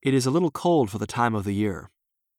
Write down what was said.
It is a little cold for the time of the year.